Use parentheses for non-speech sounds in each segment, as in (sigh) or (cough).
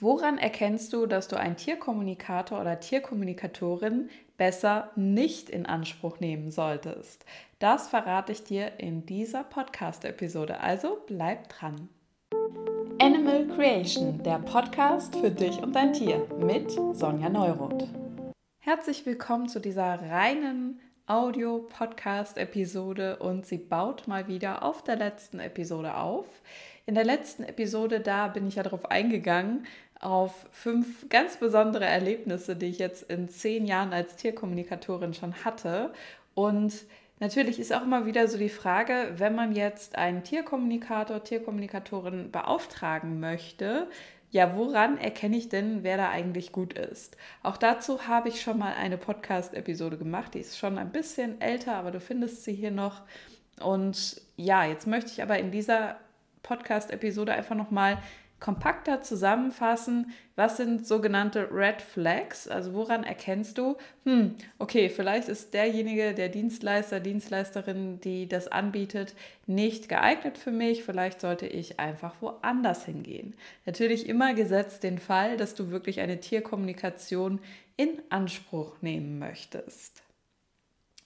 Woran erkennst du, dass du einen Tierkommunikator oder Tierkommunikatorin besser nicht in Anspruch nehmen solltest? Das verrate ich dir in dieser Podcast-Episode, also bleib dran. Animal Creation, der Podcast für dich und dein Tier mit Sonja Neuroth. Herzlich willkommen zu dieser reinen Audio-Podcast-Episode und sie baut mal wieder auf der letzten Episode auf. In der letzten Episode, da bin ich ja darauf eingegangen, auf fünf ganz besondere Erlebnisse, die ich jetzt in zehn Jahren als Tierkommunikatorin schon hatte. Und natürlich ist auch immer wieder so die Frage, wenn man jetzt einen Tierkommunikator, Tierkommunikatorin beauftragen möchte, ja, woran erkenne ich denn, wer da eigentlich gut ist? Auch dazu habe ich schon mal eine Podcast-Episode gemacht. Die ist schon ein bisschen älter, aber du findest sie hier noch. Und ja, jetzt möchte ich aber in dieser Podcast-Episode einfach nochmal kompakter zusammenfassen, was sind sogenannte Red Flags? Also woran erkennst du, hm, okay, vielleicht ist derjenige, der Dienstleister, Dienstleisterin, die das anbietet, nicht geeignet für mich, vielleicht sollte ich einfach woanders hingehen. Natürlich immer gesetzt den Fall, dass du wirklich eine Tierkommunikation in Anspruch nehmen möchtest.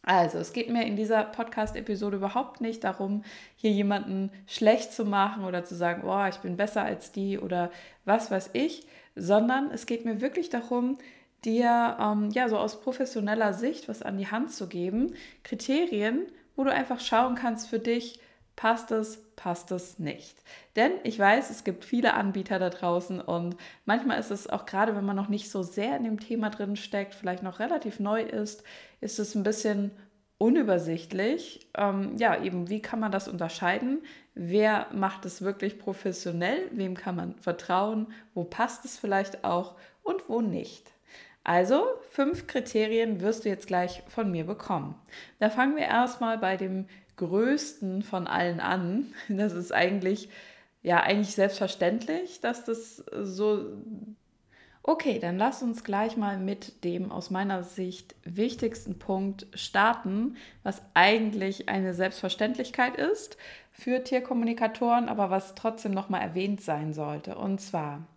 Also, es geht mir in dieser Podcast-Episode überhaupt nicht darum, hier jemanden schlecht zu machen oder zu sagen, oh, ich bin besser als die oder was weiß ich, sondern es geht mir wirklich darum, dir ähm, ja so aus professioneller Sicht was an die Hand zu geben, Kriterien, wo du einfach schauen kannst für dich, passt es, passt es nicht. Denn ich weiß, es gibt viele Anbieter da draußen und manchmal ist es auch gerade, wenn man noch nicht so sehr in dem Thema drin steckt, vielleicht noch relativ neu ist, ist es ein bisschen unübersichtlich. Ähm, ja, eben, wie kann man das unterscheiden? Wer macht es wirklich professionell? Wem kann man vertrauen? Wo passt es vielleicht auch und wo nicht? Also, fünf Kriterien wirst du jetzt gleich von mir bekommen. Da fangen wir erstmal bei dem größten von allen an. (laughs) Das ist eigentlich, ja, eigentlich selbstverständlich, dass das so. Okay, dann lass uns gleich mal mit dem aus meiner Sicht wichtigsten Punkt starten, was eigentlich eine Selbstverständlichkeit ist für Tierkommunikatoren, aber was trotzdem nochmal erwähnt sein sollte. Und zwar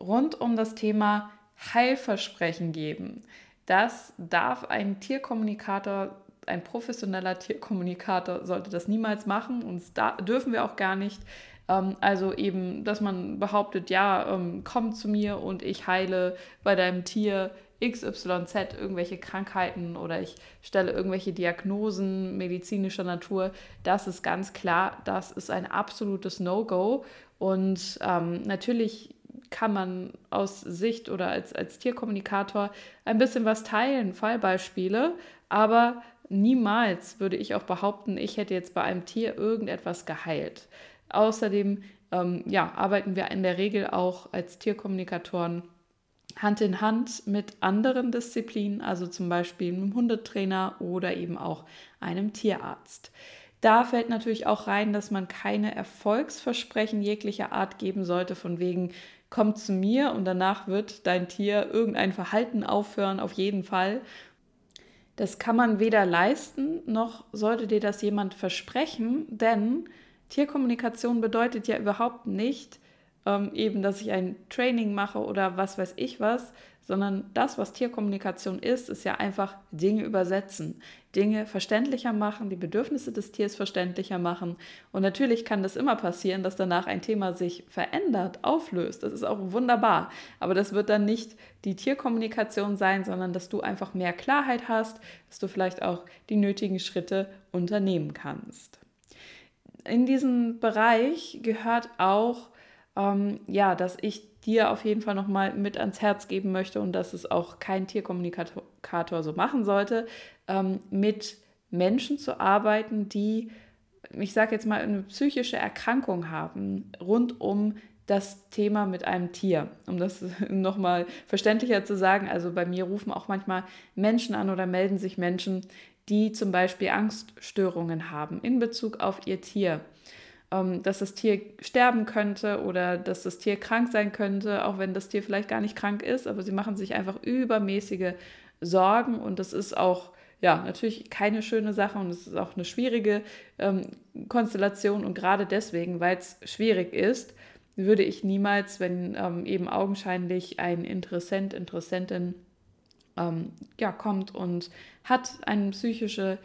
rund um das Thema Heilversprechen geben. Das darf ein Tierkommunikator ein professioneller Tierkommunikator sollte das niemals machen und da dürfen wir auch gar nicht. Ähm, also eben, dass man behauptet, ja, ähm, komm zu mir und ich heile bei deinem Tier XYZ irgendwelche Krankheiten oder ich stelle irgendwelche Diagnosen medizinischer Natur. Das ist ganz klar, das ist ein absolutes No-Go. Und ähm, natürlich kann man aus Sicht oder als, als Tierkommunikator ein bisschen was teilen, Fallbeispiele, aber niemals würde ich auch behaupten, ich hätte jetzt bei einem Tier irgendetwas geheilt. Außerdem ähm, ja, arbeiten wir in der Regel auch als Tierkommunikatoren Hand in Hand mit anderen Disziplinen, also zum Beispiel einem Hundetrainer oder eben auch einem Tierarzt. Da fällt natürlich auch rein, dass man keine Erfolgsversprechen jeglicher Art geben sollte, von wegen, komm zu mir und danach wird dein Tier irgendein Verhalten aufhören, auf jeden Fall. Das kann man weder leisten, noch sollte dir das jemand versprechen, denn Tierkommunikation bedeutet ja überhaupt nicht ähm, eben, dass ich ein Training mache oder was weiß ich was, sondern das, was Tierkommunikation ist, ist ja einfach Dinge übersetzen, Dinge verständlicher machen, die Bedürfnisse des Tiers verständlicher machen. Und natürlich kann das immer passieren, dass danach ein Thema sich verändert, auflöst. Das ist auch wunderbar. Aber das wird dann nicht die Tierkommunikation sein, sondern dass du einfach mehr Klarheit hast, dass du vielleicht auch die nötigen Schritte unternehmen kannst. In diesen Bereich gehört auch, ähm, ja, dass ich dir auf jeden Fall nochmal mit ans Herz geben möchte und dass es auch kein Tierkommunikator so machen sollte, ähm, mit Menschen zu arbeiten, die, ich sage jetzt mal, eine psychische Erkrankung haben, rund um das Thema mit einem Tier. Um das (laughs) nochmal verständlicher zu sagen, also bei mir rufen auch manchmal Menschen an oder melden sich Menschen, die zum Beispiel Angststörungen haben in Bezug auf ihr Tier. Ähm, dass das Tier sterben könnte oder dass das Tier krank sein könnte, auch wenn das Tier vielleicht gar nicht krank ist, aber sie machen sich einfach übermäßige Sorgen und das ist auch ja, natürlich keine schöne Sache und es ist auch eine schwierige ähm, Konstellation. Und gerade deswegen, weil es schwierig ist, würde ich niemals, wenn ähm, eben augenscheinlich ein Interessent, Interessentin ähm, ja, kommt und hat eine psychische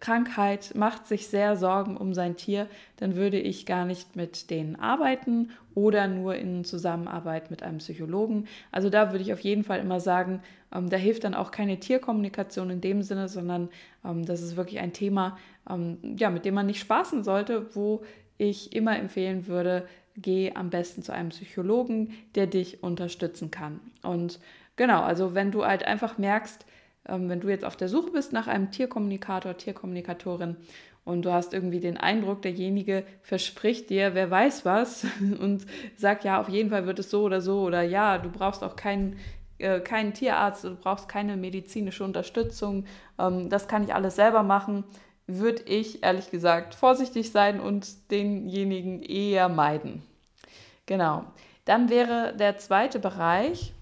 Krankheit, macht sich sehr Sorgen um sein Tier, dann würde ich gar nicht mit denen arbeiten oder nur in Zusammenarbeit mit einem Psychologen. Also da würde ich auf jeden Fall immer sagen, ähm, da hilft dann auch keine Tierkommunikation in dem Sinne, sondern ähm, das ist wirklich ein Thema, ähm, ja, mit dem man nicht spaßen sollte, wo ich immer empfehlen würde, geh am besten zu einem Psychologen, der dich unterstützen kann. Und genau, also wenn du halt einfach merkst, wenn du jetzt auf der Suche bist nach einem Tierkommunikator, Tierkommunikatorin und du hast irgendwie den Eindruck, derjenige verspricht dir, wer weiß was (laughs) und sagt, ja, auf jeden Fall wird es so oder so oder ja, du brauchst auch keinen äh, keinen Tierarzt, du brauchst keine medizinische Unterstützung, ähm, das kann ich alles selber machen, würde ich ehrlich gesagt vorsichtig sein und denjenigen eher meiden. Genau. Dann wäre der zweite Bereich,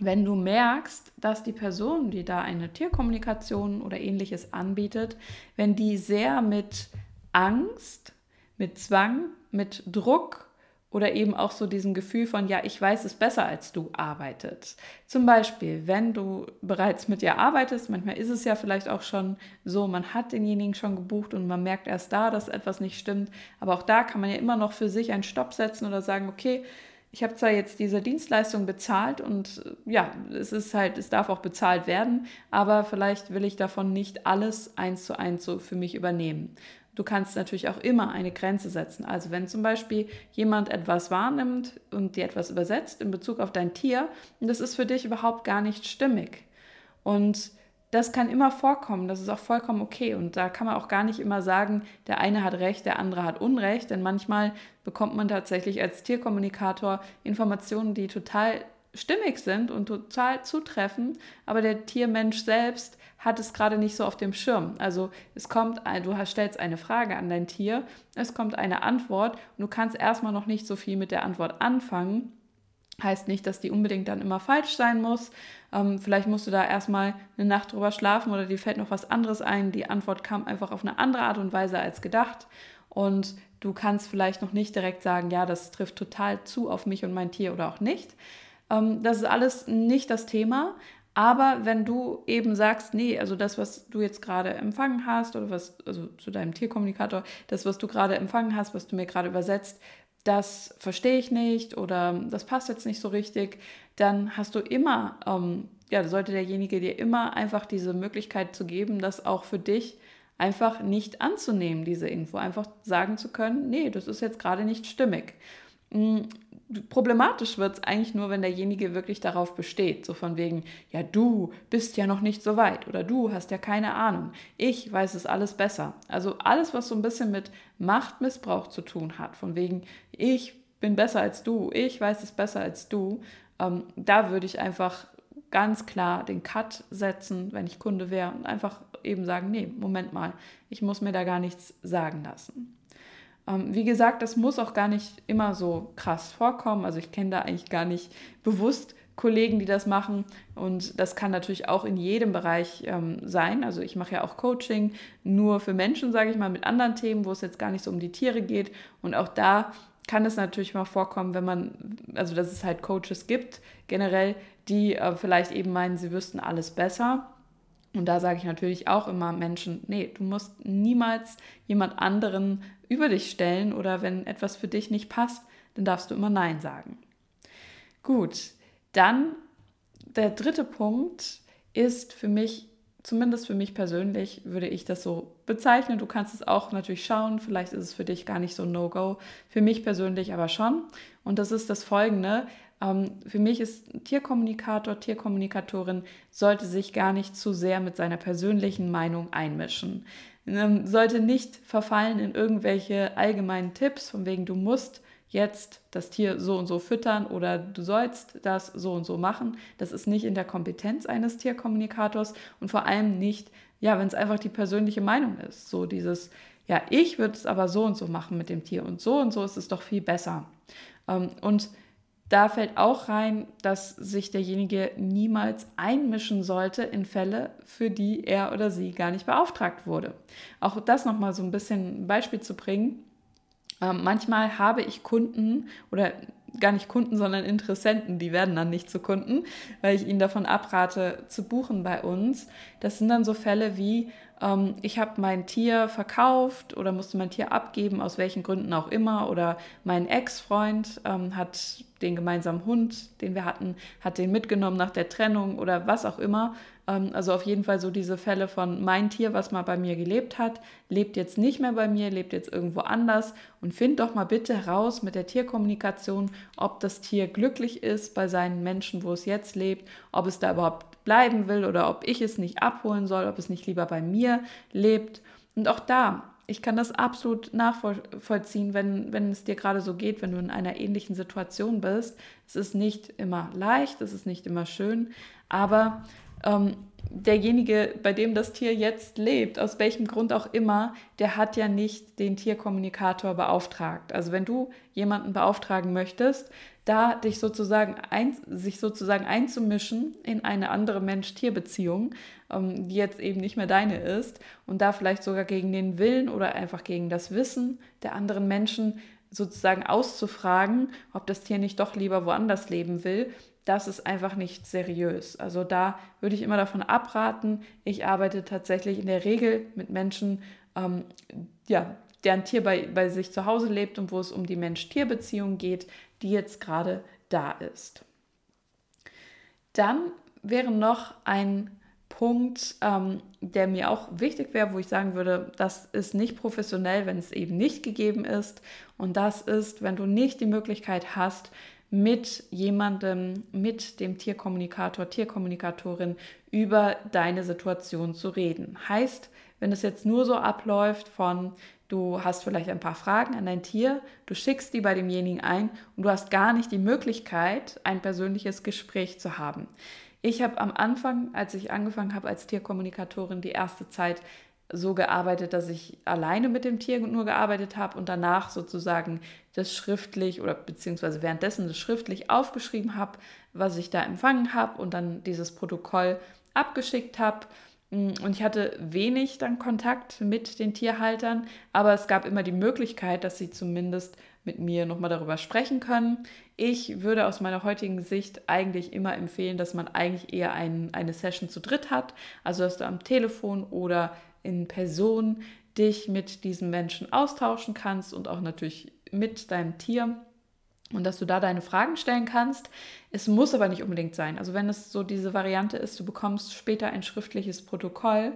wenn du merkst, dass die Person, die da eine Tierkommunikation oder ähnliches anbietet, wenn die sehr mit Angst, mit Zwang, mit Druck oder eben auch so diesem Gefühl von, ja, ich weiß es besser als du arbeitet. Zum Beispiel, wenn du bereits mit ihr arbeitest, manchmal ist es ja vielleicht auch schon so, man hat denjenigen schon gebucht und man merkt erst da, dass etwas nicht stimmt. Aber auch da kann man ja immer noch für sich einen Stopp setzen oder sagen, okay, ich habe zwar jetzt diese Dienstleistung bezahlt und äh, ja, es ist halt, es darf auch bezahlt werden, aber vielleicht will ich davon nicht alles eins zu eins so für mich übernehmen. Du kannst natürlich auch immer eine Grenze setzen. Also wenn zum Beispiel jemand etwas wahrnimmt und dir etwas übersetzt in Bezug auf dein Tier und das ist für dich überhaupt gar nicht stimmig und das kann immer vorkommen, das ist auch vollkommen okay. Und da kann man auch gar nicht immer sagen, der eine hat Recht, der andere hat Unrecht, denn manchmal bekommt man tatsächlich als Tierkommunikator Informationen, die total stimmig sind und total zutreffen, aber der Tiermensch selbst hat es gerade nicht so auf dem Schirm. Also es kommt, du stellst eine Frage an dein Tier, es kommt eine Antwort und du kannst erstmal noch nicht so viel mit der Antwort anfangen. Heißt nicht, dass die unbedingt dann immer falsch sein muss. Ähm, vielleicht musst du da erstmal eine Nacht drüber schlafen oder dir fällt noch was anderes ein. Die Antwort kam einfach auf eine andere Art und Weise als gedacht. Und du kannst vielleicht noch nicht direkt sagen, ja, das trifft total zu auf mich und mein Tier oder auch nicht. Ähm, das ist alles nicht das Thema. Aber wenn du eben sagst, nee, also das, was du jetzt gerade empfangen hast oder was, also zu deinem Tierkommunikator, das, was du gerade empfangen hast, was du mir gerade übersetzt, das verstehe ich nicht oder das passt jetzt nicht so richtig, dann hast du immer, ähm, ja, sollte derjenige dir immer einfach diese Möglichkeit zu geben, das auch für dich einfach nicht anzunehmen, diese Info, einfach sagen zu können, nee, das ist jetzt gerade nicht stimmig. Problematisch wird es eigentlich nur, wenn derjenige wirklich darauf besteht. So von wegen, ja, du bist ja noch nicht so weit oder du hast ja keine Ahnung. Ich weiß es alles besser. Also alles, was so ein bisschen mit Machtmissbrauch zu tun hat, von wegen, ich bin besser als du, ich weiß es besser als du, ähm, da würde ich einfach ganz klar den Cut setzen, wenn ich Kunde wäre und einfach eben sagen, nee, Moment mal, ich muss mir da gar nichts sagen lassen. Ähm, wie gesagt, das muss auch gar nicht immer so krass vorkommen. Also ich kenne da eigentlich gar nicht bewusst Kollegen, die das machen. Und das kann natürlich auch in jedem Bereich ähm, sein. Also ich mache ja auch Coaching nur für Menschen, sage ich mal, mit anderen Themen, wo es jetzt gar nicht so um die Tiere geht. Und auch da kann es natürlich mal vorkommen, wenn man, also dass es halt Coaches gibt, generell, die äh, vielleicht eben meinen, sie wüssten alles besser. Und da sage ich natürlich auch immer Menschen, nee, du musst niemals jemand anderen über dich stellen oder wenn etwas für dich nicht passt, dann darfst du immer Nein sagen. Gut, dann der dritte Punkt ist für mich, zumindest für mich persönlich, würde ich das so bezeichnen. Du kannst es auch natürlich schauen, vielleicht ist es für dich gar nicht so No-Go, für mich persönlich aber schon. Und das ist das Folgende. Ähm, für mich ist Tierkommunikator, Tierkommunikatorin sollte sich gar nicht zu sehr mit seiner persönlichen Meinung einmischen. Ähm, sollte nicht verfallen in irgendwelche allgemeinen Tipps, von wegen du musst jetzt das Tier so und so füttern oder du sollst das so und so machen. Das ist nicht in der Kompetenz eines Tierkommunikators und vor allem nicht, ja, wenn es einfach die persönliche Meinung ist. So dieses, ja, ich würde es aber so und so machen mit dem Tier und so und so ist es doch viel besser. Ähm, und da fällt auch rein, dass sich derjenige niemals einmischen sollte in Fälle, für die er oder sie gar nicht beauftragt wurde. Auch das nochmal so ein bisschen ein Beispiel zu bringen. Ähm, manchmal habe ich Kunden oder gar nicht Kunden, sondern Interessenten, die werden dann nicht zu Kunden, weil ich ihnen davon abrate, zu buchen bei uns. Das sind dann so Fälle wie, ähm, ich habe mein Tier verkauft oder musste mein Tier abgeben, aus welchen Gründen auch immer, oder mein Ex-Freund ähm, hat den gemeinsamen Hund, den wir hatten, hat den mitgenommen nach der Trennung oder was auch immer. Ähm, also auf jeden Fall so diese Fälle von mein Tier, was mal bei mir gelebt hat, lebt jetzt nicht mehr bei mir, lebt jetzt irgendwo anders und find doch mal bitte heraus mit der Tierkommunikation, ob das Tier glücklich ist bei seinen Menschen, wo es jetzt lebt, ob es da überhaupt bleiben will oder ob ich es nicht abholen soll, ob es nicht lieber bei mir lebt. Und auch da ich kann das absolut nachvollziehen, wenn, wenn es dir gerade so geht, wenn du in einer ähnlichen Situation bist. Es ist nicht immer leicht, es ist nicht immer schön, aber ähm, derjenige, bei dem das Tier jetzt lebt, aus welchem Grund auch immer, der hat ja nicht den Tierkommunikator beauftragt. Also wenn du jemanden beauftragen möchtest, da dich sozusagen ein, sich sozusagen einzumischen in eine andere Mensch-Tier-Beziehung, ähm, die jetzt eben nicht mehr deine ist und da vielleicht sogar gegen den Willen oder einfach gegen das Wissen der anderen Menschen sozusagen auszufragen, ob das Tier nicht doch lieber woanders leben will, das ist einfach nicht seriös. Also da würde ich immer davon abraten. Ich arbeite tatsächlich in der Regel mit Menschen, ähm, ja, deren Tier bei, bei sich zu Hause lebt und wo es um die Mensch-Tier-Beziehung geht, die jetzt gerade da ist. Dann wäre noch ein Punkt, ähm, der mir auch wichtig wäre, wo ich sagen würde, das ist nicht professionell, wenn es eben nicht gegeben ist. Und das ist, wenn du nicht die Möglichkeit hast, mit jemandem, mit dem Tierkommunikator, Tierkommunikatorin über deine Situation zu reden. Heißt, wenn es jetzt nur so abläuft von, du hast vielleicht ein paar Fragen an dein Tier, du schickst die bei demjenigen ein und du hast gar nicht die Möglichkeit, ein persönliches Gespräch zu haben. Ich habe am Anfang, als ich angefangen habe als Tierkommunikatorin, die erste Zeit so gearbeitet, dass ich alleine mit dem Tier nur gearbeitet habe und danach sozusagen das schriftlich oder beziehungsweise währenddessen das schriftlich aufgeschrieben habe, was ich da empfangen habe und dann dieses Protokoll abgeschickt habe. Und ich hatte wenig dann Kontakt mit den Tierhaltern, aber es gab immer die Möglichkeit, dass sie zumindest mit mir nochmal darüber sprechen können. Ich würde aus meiner heutigen Sicht eigentlich immer empfehlen, dass man eigentlich eher ein, eine Session zu dritt hat, also dass du am Telefon oder in Person dich mit diesen Menschen austauschen kannst und auch natürlich mit deinem Tier und dass du da deine Fragen stellen kannst. Es muss aber nicht unbedingt sein. Also wenn es so diese Variante ist, du bekommst später ein schriftliches Protokoll.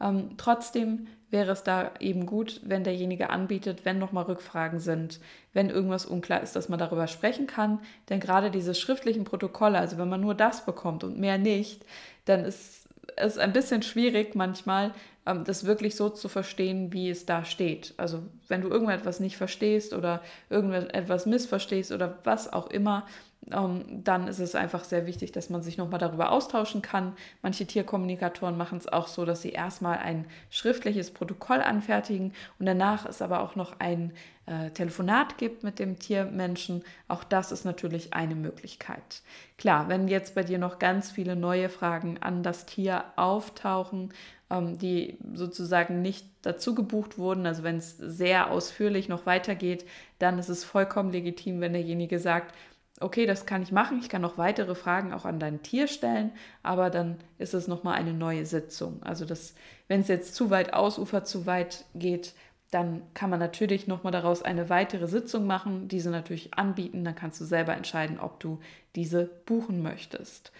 Ähm, trotzdem wäre es da eben gut, wenn derjenige anbietet, wenn nochmal Rückfragen sind, wenn irgendwas unklar ist, dass man darüber sprechen kann. Denn gerade diese schriftlichen Protokolle, also wenn man nur das bekommt und mehr nicht, dann ist es ein bisschen schwierig manchmal, ähm, das wirklich so zu verstehen, wie es da steht. Also wenn du irgendetwas nicht verstehst oder irgendetwas missverstehst oder was auch immer, dann ist es einfach sehr wichtig, dass man sich nochmal darüber austauschen kann. Manche Tierkommunikatoren machen es auch so, dass sie erstmal ein schriftliches Protokoll anfertigen und danach es aber auch noch ein äh, Telefonat gibt mit dem Tiermenschen. Auch das ist natürlich eine Möglichkeit. Klar, wenn jetzt bei dir noch ganz viele neue Fragen an das Tier auftauchen, ähm, die sozusagen nicht dazu gebucht wurden, also wenn es sehr ausführlich noch weitergeht, dann ist es vollkommen legitim, wenn derjenige sagt, okay, das kann ich machen, ich kann noch weitere Fragen auch an dein Tier stellen, aber dann ist es nochmal eine neue Sitzung. Also wenn es jetzt zu weit ausufert, zu weit geht, dann kann man natürlich nochmal daraus eine weitere Sitzung machen, diese natürlich anbieten, dann kannst du selber entscheiden, ob du diese buchen möchtest.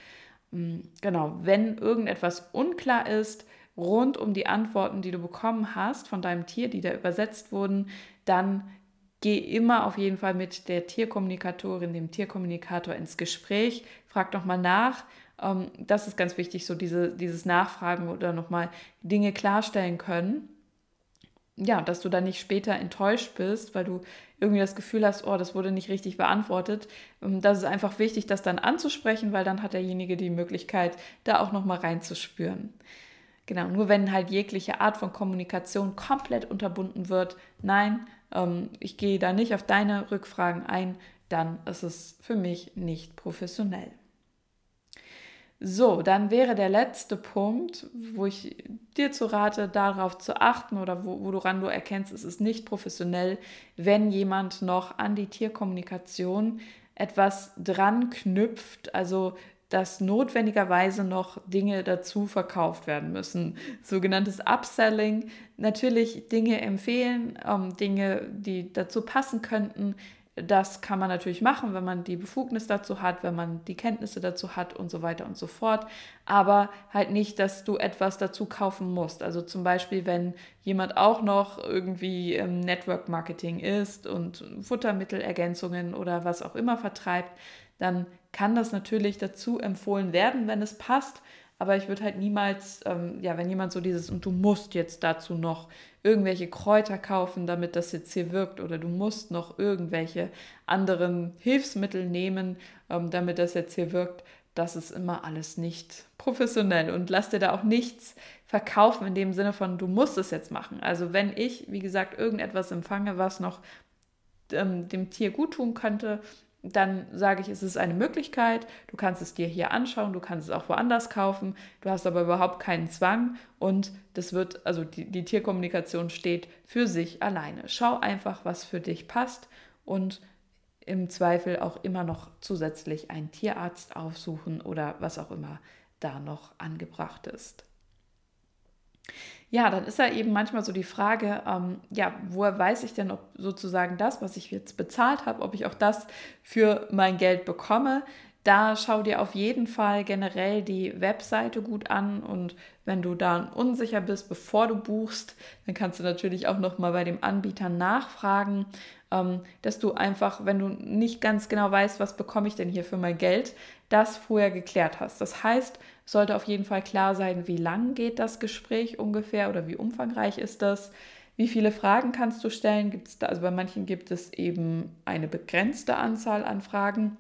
Mm, genau, wenn irgendetwas unklar ist, rund um die Antworten, die du bekommen hast von deinem Tier, die da übersetzt wurden, dann geh immer auf jeden Fall mit der Tierkommunikatorin, dem Tierkommunikator ins Gespräch. Frag doch mal nach. Ähm, das ist ganz wichtig, so diese, dieses Nachfragen oder nochmal Dinge klarstellen können. Ja, dass du dann nicht später enttäuscht bist, weil du irgendwie das Gefühl hast, oh, das wurde nicht richtig beantwortet. Ähm, das ist einfach wichtig, das dann anzusprechen, weil dann hat derjenige die Möglichkeit, da auch nochmal reinzuspüren. Genau, nur wenn halt jegliche Art von Kommunikation komplett unterbunden wird, nein, ähm, ich gehe da nicht auf deine Rückfragen ein, dann ist es für mich nicht professionell. So, dann wäre der letzte Punkt, wo ich dir zu rate, darauf zu achten oder wo, woran du erkennst, es ist nicht professionell, wenn jemand noch an die Tierkommunikation etwas dran knüpft, also dass notwendigerweise noch Dinge dazu verkauft werden müssen. Sogenanntes Upselling, natürlich Dinge empfehlen, ähm, Dinge, die dazu passen könnten, das kann man natürlich machen, wenn man die Befugnis dazu hat, wenn man die Kenntnisse dazu hat und so weiter und so fort. Aber halt nicht, dass du etwas dazu kaufen musst. Also zum Beispiel, wenn jemand auch noch irgendwie im Network Marketing ist und Futtermittelergänzungen oder was auch immer vertreibt, dann kann das natürlich dazu empfohlen werden, wenn es passt. Aber ich würde halt niemals, ähm, ja, wenn jemand so dieses, und du musst jetzt dazu noch irgendwelche Kräuter kaufen, damit das jetzt hier wirkt, oder du musst noch irgendwelche anderen Hilfsmittel nehmen, ähm, damit das jetzt hier wirkt, das ist immer alles nicht professionell und lass dir da auch nichts verkaufen in dem Sinne von, du musst es jetzt machen. Also wenn ich, wie gesagt, irgendetwas empfange, was noch ähm, dem Tier gut tun könnte, dann sage ich, es ist eine Möglichkeit, du kannst es dir hier anschauen, du kannst es auch woanders kaufen, du hast aber überhaupt keinen Zwang und das wird, also die, die Tierkommunikation steht für sich alleine. Schau einfach, was für dich passt und im Zweifel auch immer noch zusätzlich einen Tierarzt aufsuchen oder was auch immer da noch angebracht ist. Ja, dann ist da eben manchmal so die Frage, ähm, ja, woher weiß ich denn, ob sozusagen das, was ich jetzt bezahlt habe, ob ich auch das für mein Geld bekomme? Da schau dir auf jeden Fall generell die Webseite gut an und wenn du da unsicher bist, bevor du buchst, dann kannst du natürlich auch noch mal bei dem Anbieter nachfragen, ähm, dass du einfach, wenn du nicht ganz genau weißt, was bekomme ich denn hier für mein Geld, das vorher geklärt hast. Das heißt, sollte auf jeden Fall klar sein, wie lang geht das Gespräch ungefähr oder wie umfangreich ist das. Wie viele Fragen kannst du stellen? Gibt's da, also bei manchen gibt es eben eine begrenzte Anzahl an Fragen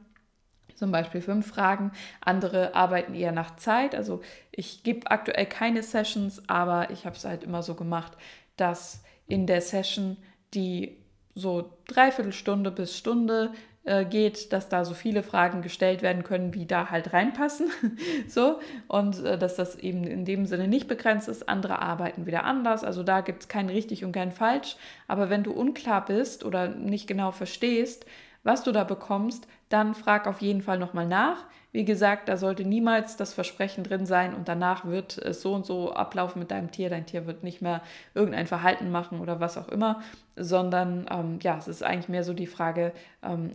zum Beispiel fünf Fragen. Andere arbeiten eher nach Zeit. Also ich gebe aktuell keine Sessions, aber ich habe es halt immer so gemacht, dass in der Session, die so dreiviertel Stunde bis Stunde äh, geht, dass da so viele Fragen gestellt werden können, wie da halt reinpassen. (laughs) so und äh, dass das eben in dem Sinne nicht begrenzt ist. Andere arbeiten wieder anders. Also da gibt es kein richtig und kein falsch. Aber wenn du unklar bist oder nicht genau verstehst, was du da bekommst, dann frag auf jeden Fall nochmal nach. Wie gesagt, da sollte niemals das Versprechen drin sein und danach wird es so und so ablaufen mit deinem Tier. Dein Tier wird nicht mehr irgendein Verhalten machen oder was auch immer, sondern ähm, ja, es ist eigentlich mehr so die Frage, ähm,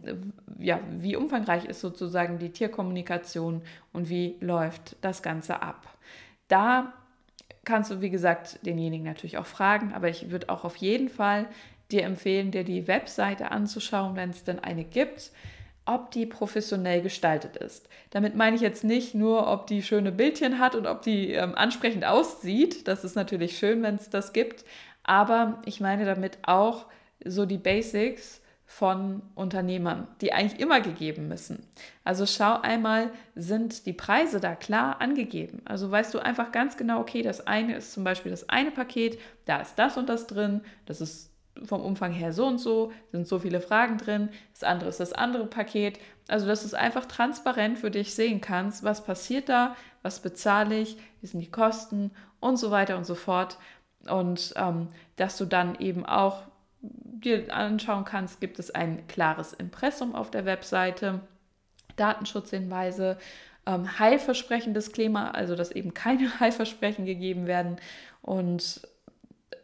ja, wie umfangreich ist sozusagen die Tierkommunikation und wie läuft das Ganze ab. Da kannst du, wie gesagt, denjenigen natürlich auch fragen, aber ich würde auch auf jeden Fall dir empfehlen, dir die Webseite anzuschauen, wenn es denn eine gibt, ob die professionell gestaltet ist. Damit meine ich jetzt nicht nur, ob die schöne Bildchen hat und ob die ähm, ansprechend aussieht. Das ist natürlich schön, wenn es das gibt. Aber ich meine damit auch so die Basics von Unternehmern, die eigentlich immer gegeben müssen. Also schau einmal, sind die Preise da klar angegeben? Also weißt du einfach ganz genau, okay, das eine ist zum Beispiel das eine Paket, da ist das und das drin, das ist vom Umfang her so und so, sind so viele Fragen drin, das andere ist das andere Paket. Also, dass du es einfach transparent für dich sehen kannst, was passiert da, was bezahle ich, wie sind die Kosten und so weiter und so fort. Und ähm, dass du dann eben auch dir anschauen kannst, gibt es ein klares Impressum auf der Webseite, Datenschutzhinweise, ähm, Heilversprechen-Disclaimer, also dass eben keine (laughs) Heilversprechen gegeben werden und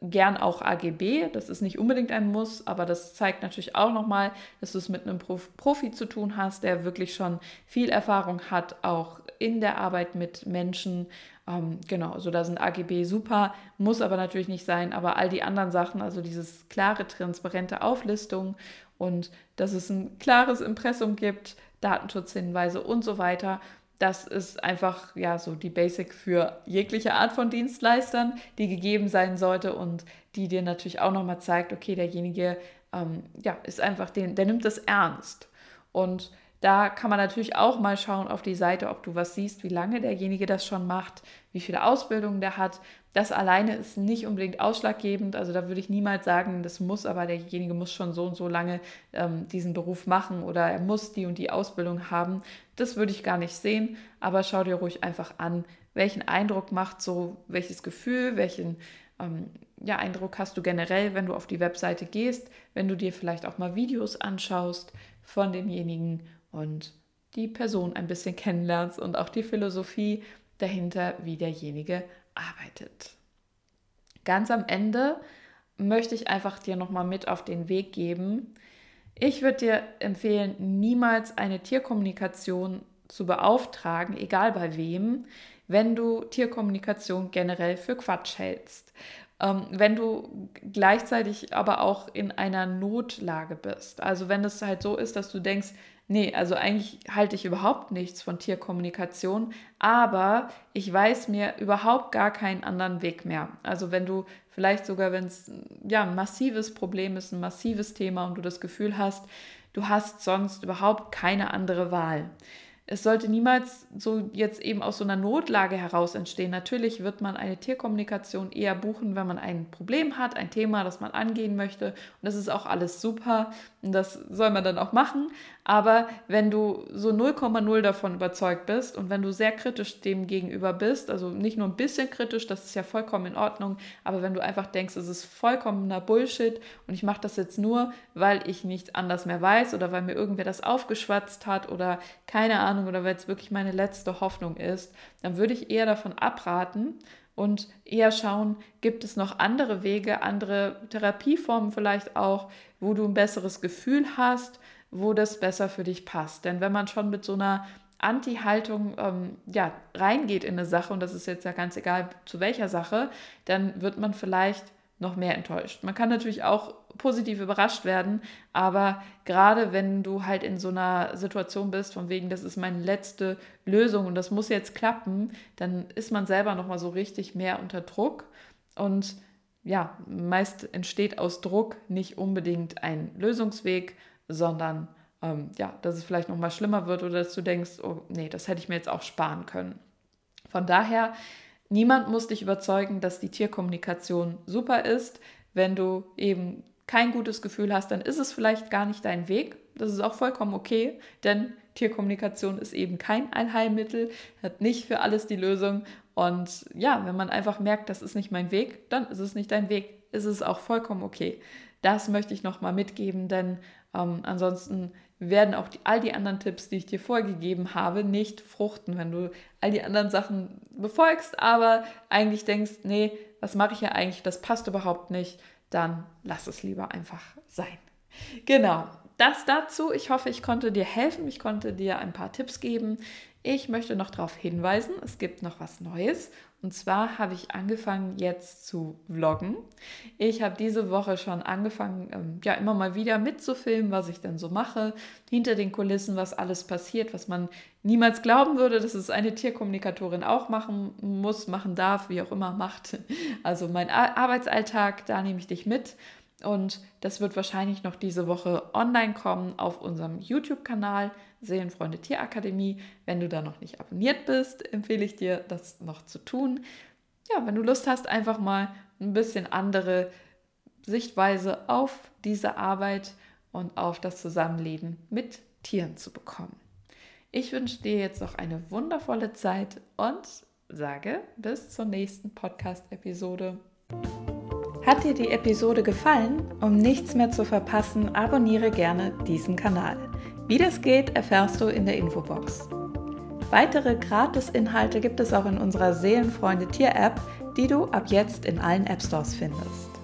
gern auch AGB. Das ist nicht unbedingt ein Muss, aber das zeigt natürlich auch nochmal, dass du es mit einem Profi zu tun hast, der wirklich schon viel Erfahrung hat, auch in der Arbeit mit Menschen. Ähm, genau, also da sind AGB super, muss aber natürlich nicht sein, aber all die anderen Sachen, also dieses klare, transparente Auflistung und dass es ein klares Impressum gibt, Datenschutzhinweise und so weiter das ist einfach ja so die Basic für jegliche Art von Dienstleistern, die gegeben sein sollte und die dir natürlich auch nochmal zeigt, okay, derjenige ähm, ja, ist einfach den, der nimmt das ernst. Und da kann man natürlich auch mal schauen auf die Seite, ob du was siehst, wie lange derjenige das schon macht, wie viele Ausbildungen der hat. Das alleine ist nicht unbedingt ausschlaggebend. Also da würde ich niemals sagen, das muss, aber derjenige muss schon so und so lange ähm, diesen Beruf machen oder er muss die und die Ausbildung haben. Das würde ich gar nicht sehen, aber schau dir ruhig einfach an, welchen Eindruck macht so, welches Gefühl, welchen ähm, ja, Eindruck hast du generell, wenn du auf die Webseite gehst, wenn du dir vielleicht auch mal Videos anschaust von demjenigen und die Person ein bisschen kennenlernst und auch die Philosophie dahinter, wie derjenige arbeitet. Ganz am Ende möchte ich einfach dir nochmal mit auf den Weg geben. Ich würde dir empfehlen, niemals eine Tierkommunikation zu beauftragen, egal bei wem, wenn du Tierkommunikation generell für Quatsch hältst. Ähm, wenn du gleichzeitig aber auch in einer Notlage bist. Also wenn es halt so ist, dass du denkst, nee, also eigentlich halte ich überhaupt nichts von Tierkommunikation, aber ich weiß mir überhaupt gar keinen anderen Weg mehr. Also wenn du vielleicht sogar, wenn es ja ein massives Problem ist, ein massives Thema und du das Gefühl hast, du hast sonst überhaupt keine andere Wahl es sollte niemals so jetzt eben aus so einer Notlage heraus entstehen. Natürlich wird man eine Tierkommunikation eher buchen, wenn man ein Problem hat, ein Thema, das man angehen möchte. Und das ist auch alles super. Und das soll man dann auch machen. Aber wenn du so 0,0 davon überzeugt bist und wenn du sehr kritisch dem gegenüber bist, also nicht nur ein bisschen kritisch, das ist ja vollkommen in Ordnung, aber wenn du einfach denkst, es ist vollkommener Bullshit und ich mache das jetzt nur, weil ich nicht anders mehr weiß oder weil mir irgendwer das aufgeschwatzt hat oder keine Ahnung oder weil es wirklich meine letzte Hoffnung ist, dann würde ich eher davon abraten und eher schauen, gibt es noch andere Wege, andere Therapieformen vielleicht auch, wo du ein besseres Gefühl hast, wo das besser für dich passt. Denn wenn man schon mit so einer Anti-Haltung ähm, ja, reingeht in eine Sache, und das ist jetzt ja ganz egal zu welcher Sache, dann wird man vielleicht noch mehr enttäuscht. Man kann natürlich auch positiv überrascht werden, aber gerade wenn du halt in so einer Situation bist, von wegen, das ist meine letzte Lösung und das muss jetzt klappen, dann ist man selber nochmal so richtig mehr unter Druck und ja, meist entsteht aus Druck nicht unbedingt ein Lösungsweg, sondern ähm, ja, dass es vielleicht noch mal schlimmer wird oder dass du denkst, oh nee, das hätte ich mir jetzt auch sparen können. Von daher, niemand muss dich überzeugen, dass die Tierkommunikation super ist. Wenn du eben kein gutes Gefühl hast, dann ist es vielleicht gar nicht dein Weg. Das ist auch vollkommen okay, denn Tierkommunikation ist eben kein Allheilmittel, hat nicht für alles die Lösung. Und ja, wenn man einfach merkt, das ist nicht mein Weg, dann ist es nicht dein Weg. Ist es auch vollkommen okay. Das möchte ich nochmal mitgeben, denn ähm, ansonsten werden auch die, all die anderen Tipps, die ich dir vorgegeben habe, nicht fruchten, wenn du all die anderen Sachen befolgst, aber eigentlich denkst, nee, was mache ich ja eigentlich, das passt überhaupt nicht, dann lass es lieber einfach sein. Genau, das dazu. Ich hoffe, ich konnte dir helfen, ich konnte dir ein paar Tipps geben. Ich möchte noch darauf hinweisen, es gibt noch was Neues. Und zwar habe ich angefangen jetzt zu vloggen. Ich habe diese Woche schon angefangen, ähm, ja immer mal wieder mitzufilmen, was ich denn so mache, hinter den Kulissen, was alles passiert, was man niemals glauben würde, dass es eine Tierkommunikatorin auch machen muss, machen darf, wie auch immer macht. Also mein Arbeitsalltag, da nehme ich dich mit. Und das wird wahrscheinlich noch diese Woche online kommen auf unserem YouTube-Kanal Seelenfreunde Tierakademie. Wenn du da noch nicht abonniert bist, empfehle ich dir, das noch zu tun. Ja, wenn du Lust hast, einfach mal ein bisschen andere Sichtweise auf diese Arbeit und auf das Zusammenleben mit Tieren zu bekommen. Ich wünsche dir jetzt noch eine wundervolle Zeit und sage bis zur nächsten Podcast-Episode. Hat dir die Episode gefallen? Um nichts mehr zu verpassen, abonniere gerne diesen Kanal. Wie das geht, erfährst du in der Infobox. Weitere Gratis-Inhalte gibt es auch in unserer Seelenfreunde Tier-App, die du ab jetzt in allen App Stores findest.